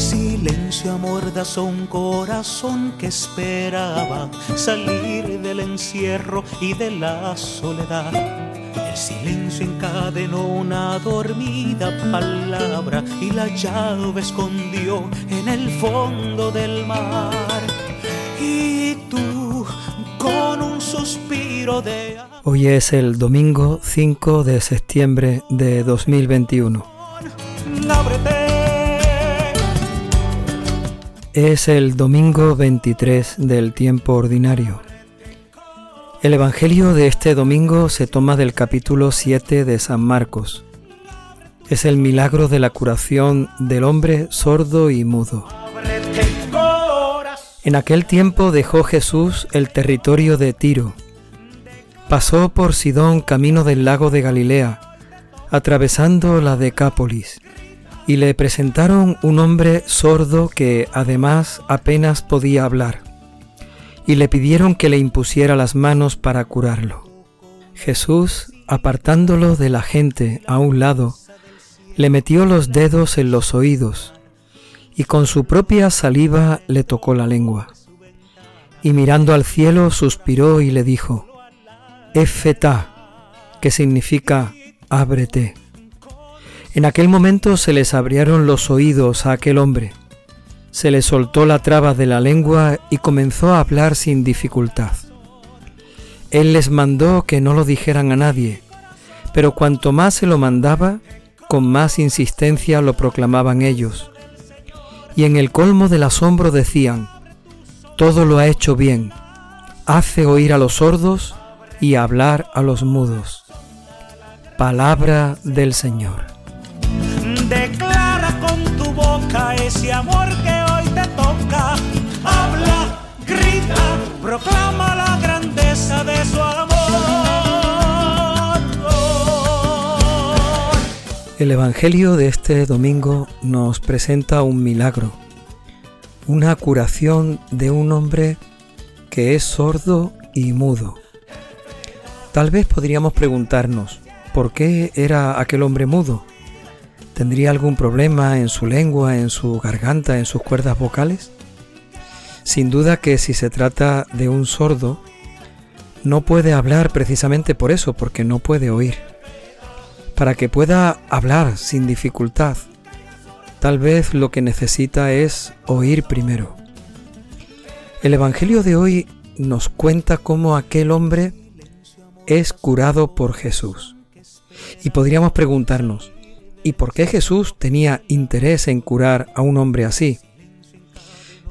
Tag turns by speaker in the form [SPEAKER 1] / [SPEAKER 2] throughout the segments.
[SPEAKER 1] Silencio amordazó un corazón que esperaba salir del encierro y de la soledad. El silencio encadenó una dormida palabra y la llave escondió en el fondo del mar. Y tú, con un suspiro de...
[SPEAKER 2] Hoy es el domingo 5 de septiembre de 2021. Es el domingo 23 del tiempo ordinario. El Evangelio de este domingo se toma del capítulo 7 de San Marcos. Es el milagro de la curación del hombre sordo y mudo. En aquel tiempo dejó Jesús el territorio de Tiro. Pasó por Sidón camino del lago de Galilea, atravesando la Decápolis y le presentaron un hombre sordo que además apenas podía hablar, y le pidieron que le impusiera las manos para curarlo. Jesús, apartándolo de la gente a un lado, le metió los dedos en los oídos, y con su propia saliva le tocó la lengua. Y mirando al cielo suspiró y le dijo, Efetá, que significa ábrete. En aquel momento se les abrieron los oídos a aquel hombre, se le soltó la traba de la lengua y comenzó a hablar sin dificultad. Él les mandó que no lo dijeran a nadie, pero cuanto más se lo mandaba, con más insistencia lo proclamaban ellos. Y en el colmo del asombro decían, todo lo ha hecho bien, hace oír a los sordos y hablar a los mudos. Palabra del Señor.
[SPEAKER 1] Declara con tu boca ese amor que hoy te toca. Habla, grita, proclama la grandeza de su amor.
[SPEAKER 2] El Evangelio de este domingo nos presenta un milagro, una curación de un hombre que es sordo y mudo. Tal vez podríamos preguntarnos, ¿por qué era aquel hombre mudo? ¿Tendría algún problema en su lengua, en su garganta, en sus cuerdas vocales? Sin duda que si se trata de un sordo, no puede hablar precisamente por eso, porque no puede oír. Para que pueda hablar sin dificultad, tal vez lo que necesita es oír primero. El Evangelio de hoy nos cuenta cómo aquel hombre es curado por Jesús. Y podríamos preguntarnos, ¿y por qué Jesús tenía interés en curar a un hombre así?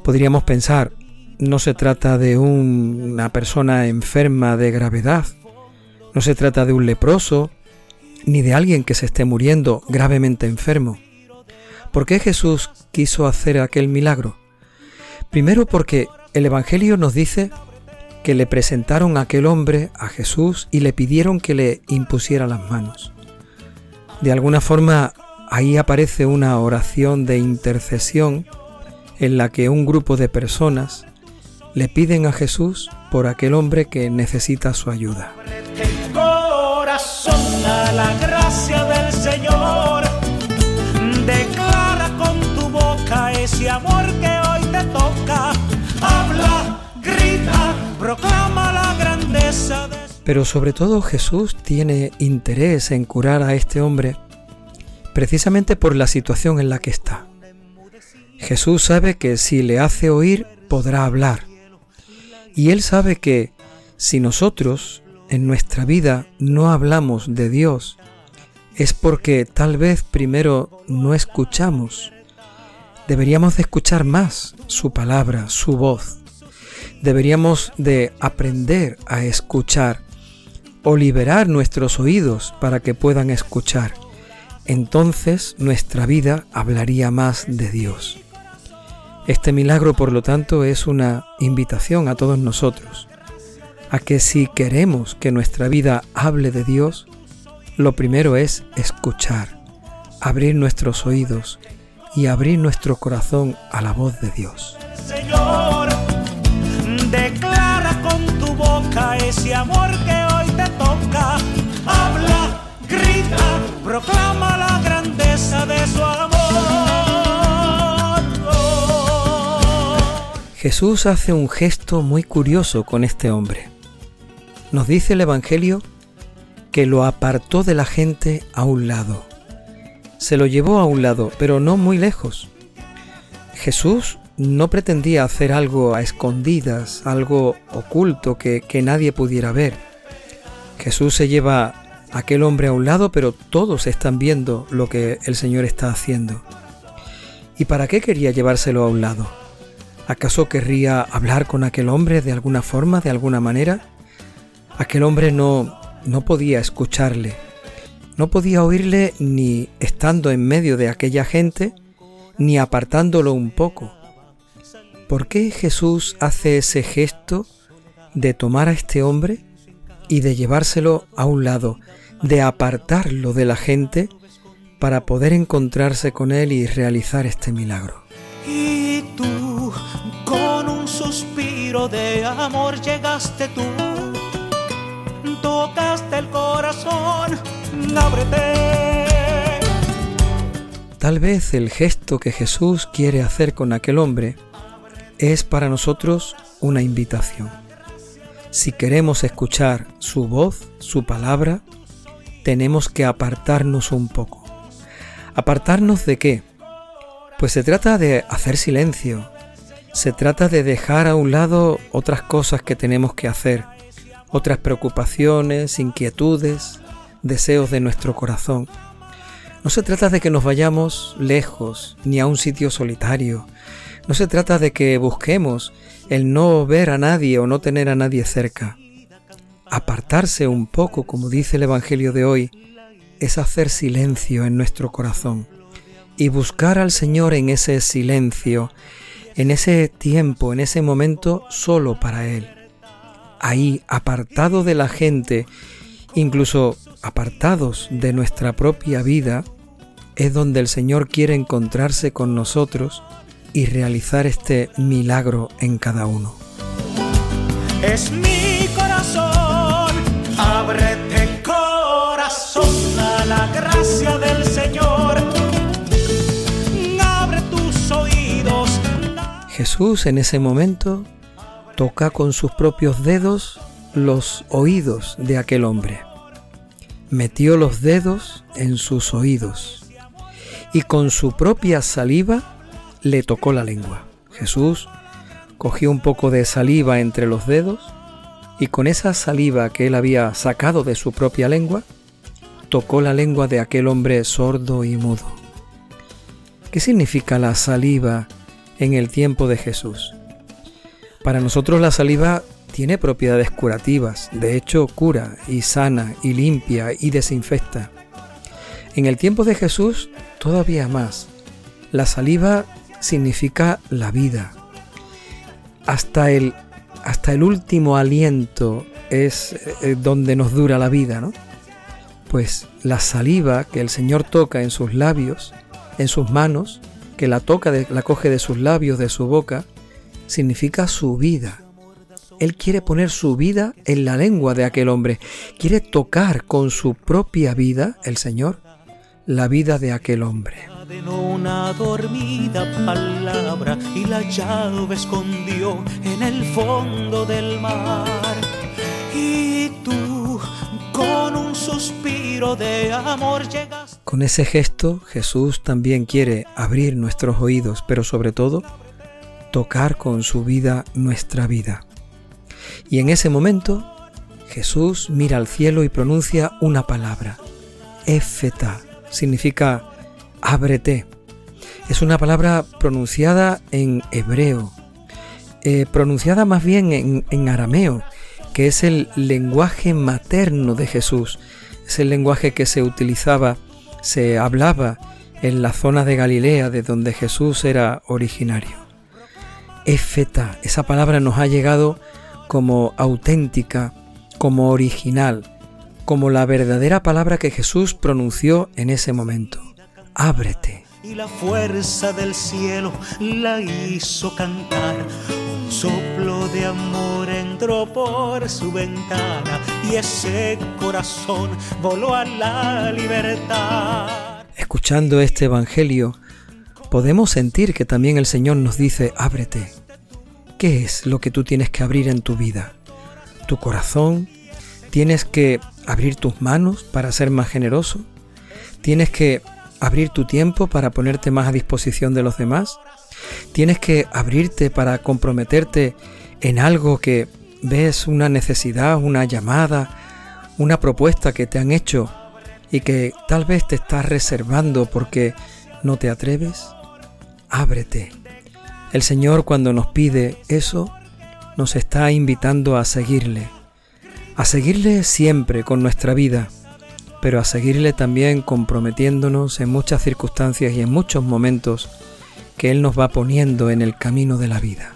[SPEAKER 2] Podríamos pensar, no se trata de una persona enferma de gravedad, no se trata de un leproso, ni de alguien que se esté muriendo gravemente enfermo. ¿Por qué Jesús quiso hacer aquel milagro? Primero porque el Evangelio nos dice que le presentaron a aquel hombre a Jesús y le pidieron que le impusiera las manos. De alguna forma ahí aparece una oración de intercesión en la que un grupo de personas le piden a Jesús por aquel hombre que necesita su ayuda. Pero sobre todo Jesús tiene interés en curar a este hombre precisamente por la situación en la que está. Jesús sabe que si le hace oír podrá hablar. Y él sabe que si nosotros en nuestra vida no hablamos de Dios, es porque tal vez primero no escuchamos. Deberíamos de escuchar más su palabra, su voz. Deberíamos de aprender a escuchar o liberar nuestros oídos para que puedan escuchar. Entonces nuestra vida hablaría más de Dios. Este milagro, por lo tanto, es una invitación a todos nosotros, a que si queremos que nuestra vida hable de Dios, lo primero es escuchar, abrir nuestros oídos y abrir nuestro corazón a la voz de Dios.
[SPEAKER 1] Señor, declara con tu boca ese amor que Habla, grita, proclama la grandeza de su amor.
[SPEAKER 2] Jesús hace un gesto muy curioso con este hombre. Nos dice el Evangelio que lo apartó de la gente a un lado. Se lo llevó a un lado, pero no muy lejos. Jesús no pretendía hacer algo a escondidas, algo oculto que, que nadie pudiera ver. Jesús se lleva a aquel hombre a un lado, pero todos están viendo lo que el Señor está haciendo. ¿Y para qué quería llevárselo a un lado? ¿Acaso querría hablar con aquel hombre de alguna forma, de alguna manera? Aquel hombre no, no podía escucharle, no podía oírle ni estando en medio de aquella gente, ni apartándolo un poco. ¿Por qué Jesús hace ese gesto de tomar a este hombre y de llevárselo a un lado, de apartarlo de la gente para poder encontrarse con él y realizar este milagro?
[SPEAKER 1] Y tú, con un suspiro de amor llegaste tú tocaste el corazón, ábrete.
[SPEAKER 2] Tal vez el gesto que Jesús quiere hacer con aquel hombre es para nosotros una invitación. Si queremos escuchar su voz, su palabra, tenemos que apartarnos un poco. ¿Apartarnos de qué? Pues se trata de hacer silencio, se trata de dejar a un lado otras cosas que tenemos que hacer, otras preocupaciones, inquietudes, deseos de nuestro corazón. No se trata de que nos vayamos lejos ni a un sitio solitario. No se trata de que busquemos el no ver a nadie o no tener a nadie cerca. Apartarse un poco, como dice el Evangelio de hoy, es hacer silencio en nuestro corazón y buscar al Señor en ese silencio, en ese tiempo, en ese momento solo para Él ahí apartado de la gente, incluso apartados de nuestra propia vida, es donde el Señor quiere encontrarse con nosotros y realizar este milagro en cada uno.
[SPEAKER 1] Es mi corazón, ábrete corazón a la gracia del Señor. Abre tus oídos.
[SPEAKER 2] Jesús en ese momento toca con sus propios dedos los oídos de aquel hombre. Metió los dedos en sus oídos y con su propia saliva le tocó la lengua. Jesús cogió un poco de saliva entre los dedos y con esa saliva que él había sacado de su propia lengua, tocó la lengua de aquel hombre sordo y mudo. ¿Qué significa la saliva en el tiempo de Jesús? Para nosotros la saliva tiene propiedades curativas, de hecho cura y sana y limpia y desinfecta. En el tiempo de Jesús todavía más. La saliva significa la vida. Hasta el, hasta el último aliento es eh, donde nos dura la vida, ¿no? Pues la saliva que el Señor toca en sus labios, en sus manos, que la toca, la coge de sus labios, de su boca, significa su vida. Él quiere poner su vida en la lengua de aquel hombre. Quiere tocar con su propia vida, el Señor, la vida de aquel hombre.
[SPEAKER 1] Una dormida palabra y la llave escondió en el fondo del mar. Y tú, con un suspiro de amor llegas.
[SPEAKER 2] Con ese gesto, Jesús también quiere abrir nuestros oídos, pero sobre todo, tocar con su vida nuestra vida. Y en ese momento Jesús mira al cielo y pronuncia una palabra. Éfeta significa ábrete. Es una palabra pronunciada en hebreo, eh, pronunciada más bien en, arameo, que es el lenguaje materno de Jesús. Es el lenguaje que se utilizaba, se hablaba en la zona de Galilea de donde Jesús era originario. Éfeta, esa palabra nos ha llegado como auténtica, como original, como la verdadera palabra que Jesús pronunció en ese momento. Ábrete.
[SPEAKER 1] Y la fuerza del cielo la hizo cantar. Un soplo de amor entró por su ventana y ese corazón voló a la libertad.
[SPEAKER 2] Escuchando este Evangelio, podemos sentir que también el Señor nos dice, ábrete. ¿Qué es lo que tú tienes que abrir en tu vida? ¿Tu corazón? ¿Tienes que abrir tus manos para ser más generoso? ¿Tienes que abrir tu tiempo para ponerte más a disposición de los demás? ¿Tienes que abrirte para comprometerte en algo que ves una necesidad, una llamada, una propuesta que te han hecho y que tal vez te estás reservando porque no te atreves? Ábrete el Señor cuando nos pide eso, nos está invitando a seguirle, a seguirle siempre con nuestra vida, pero a seguirle también comprometiéndonos en muchas circunstancias y en muchos momentos que Él nos va poniendo en el camino de la vida.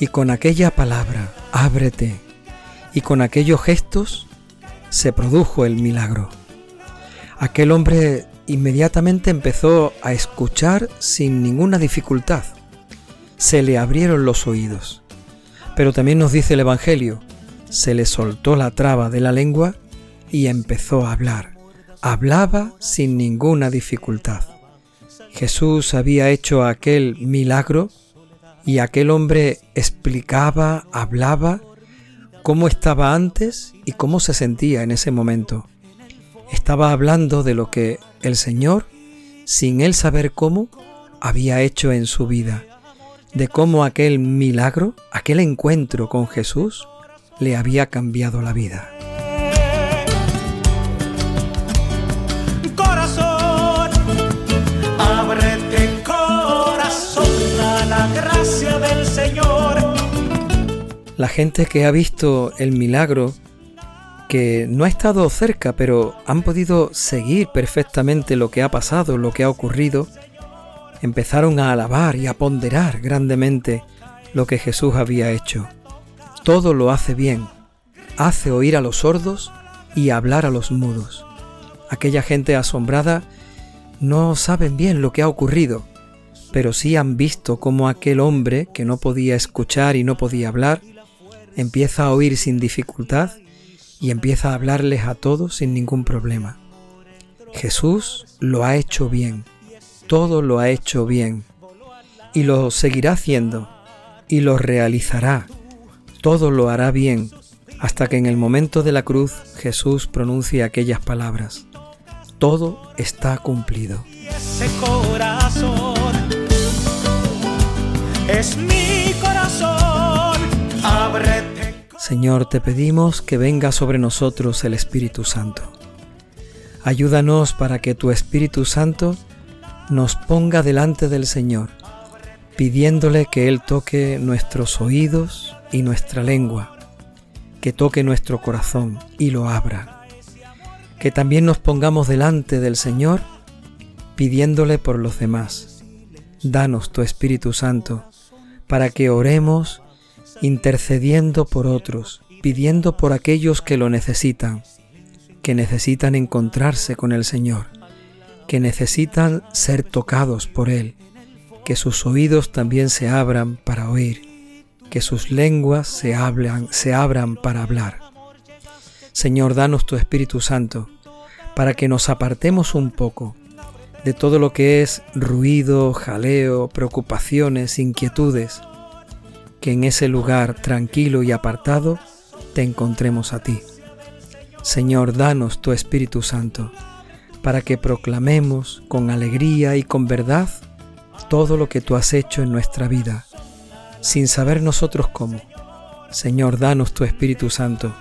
[SPEAKER 2] Y con aquella palabra, ábrete, y con aquellos gestos se produjo el milagro. Aquel hombre inmediatamente empezó a escuchar sin ninguna dificultad. Se le abrieron los oídos. Pero también nos dice el Evangelio, se le soltó la traba de la lengua y empezó a hablar. Hablaba sin ninguna dificultad. Jesús había hecho aquel milagro y aquel hombre explicaba, hablaba cómo estaba antes y cómo se sentía en ese momento. Estaba hablando de lo que el Señor, sin él saber cómo, había hecho en su vida, de cómo aquel milagro, aquel encuentro con Jesús, le había cambiado la vida. La gente que ha visto el milagro, que no ha estado cerca, pero han podido seguir perfectamente lo que ha pasado, lo que ha ocurrido, empezaron a alabar y a ponderar grandemente lo que Jesús había hecho. Todo lo hace bien, hace oír a los sordos y hablar a los mudos. Aquella gente asombrada no saben bien lo que ha ocurrido, pero sí han visto cómo aquel hombre que no podía escuchar y no podía hablar, empieza a oír sin dificultad y empieza a hablarles a todos sin ningún problema. Jesús lo ha hecho bien, todo lo ha hecho bien, y lo seguirá haciendo, y lo realizará, todo lo hará bien, hasta que en el momento de la cruz Jesús pronuncie aquellas palabras. Todo está cumplido. ese corazón es mi corazón. Señor, te pedimos que venga sobre nosotros el Espíritu Santo. Ayúdanos para que tu Espíritu Santo nos ponga delante del Señor, pidiéndole que Él toque nuestros oídos y nuestra lengua, que toque nuestro corazón y lo abra. Que también nos pongamos delante del Señor, pidiéndole por los demás. Danos tu Espíritu Santo, para que oremos intercediendo por otros, pidiendo por aquellos que lo necesitan, que necesitan encontrarse con el Señor, que necesitan ser tocados por Él, que sus oídos también se abran para oír, que sus lenguas se, hablan, se abran para hablar. Señor, danos tu Espíritu Santo, para que nos apartemos un poco de todo lo que es ruido, jaleo, preocupaciones, inquietudes, que en ese lugar tranquilo y apartado te encontremos a ti. Señor, danos tu Espíritu Santo, para que proclamemos con alegría y con verdad todo lo que tú has hecho en nuestra vida, sin saber nosotros cómo. Señor, danos tu Espíritu Santo,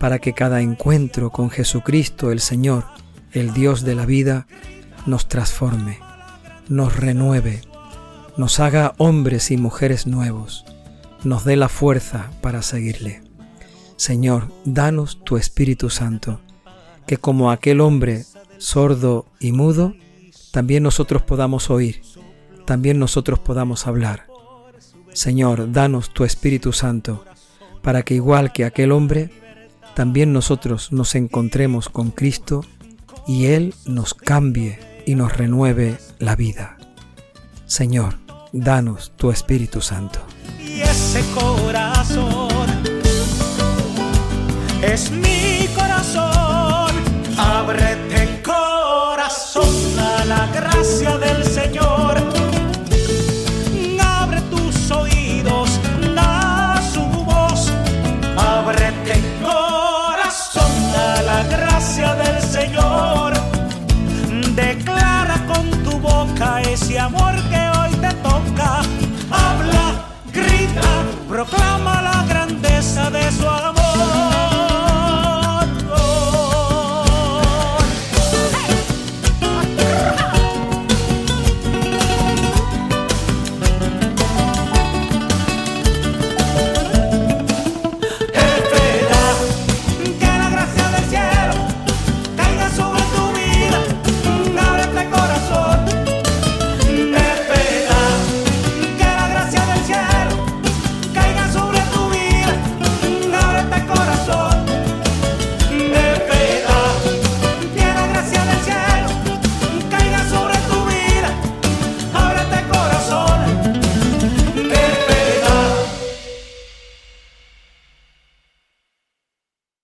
[SPEAKER 2] para que cada encuentro con Jesucristo el Señor, el Dios de la vida, nos transforme, nos renueve, nos haga hombres y mujeres nuevos nos dé la fuerza para seguirle. Señor, danos tu Espíritu Santo, que como aquel hombre sordo y mudo, también nosotros podamos oír, también nosotros podamos hablar. Señor, danos tu Espíritu Santo, para que igual que aquel hombre, también nosotros nos encontremos con Cristo y Él nos cambie y nos renueve la vida. Señor, danos tu Espíritu Santo
[SPEAKER 1] ese corazón. Es mi corazón. Ábrete corazón a la gracia del Señor.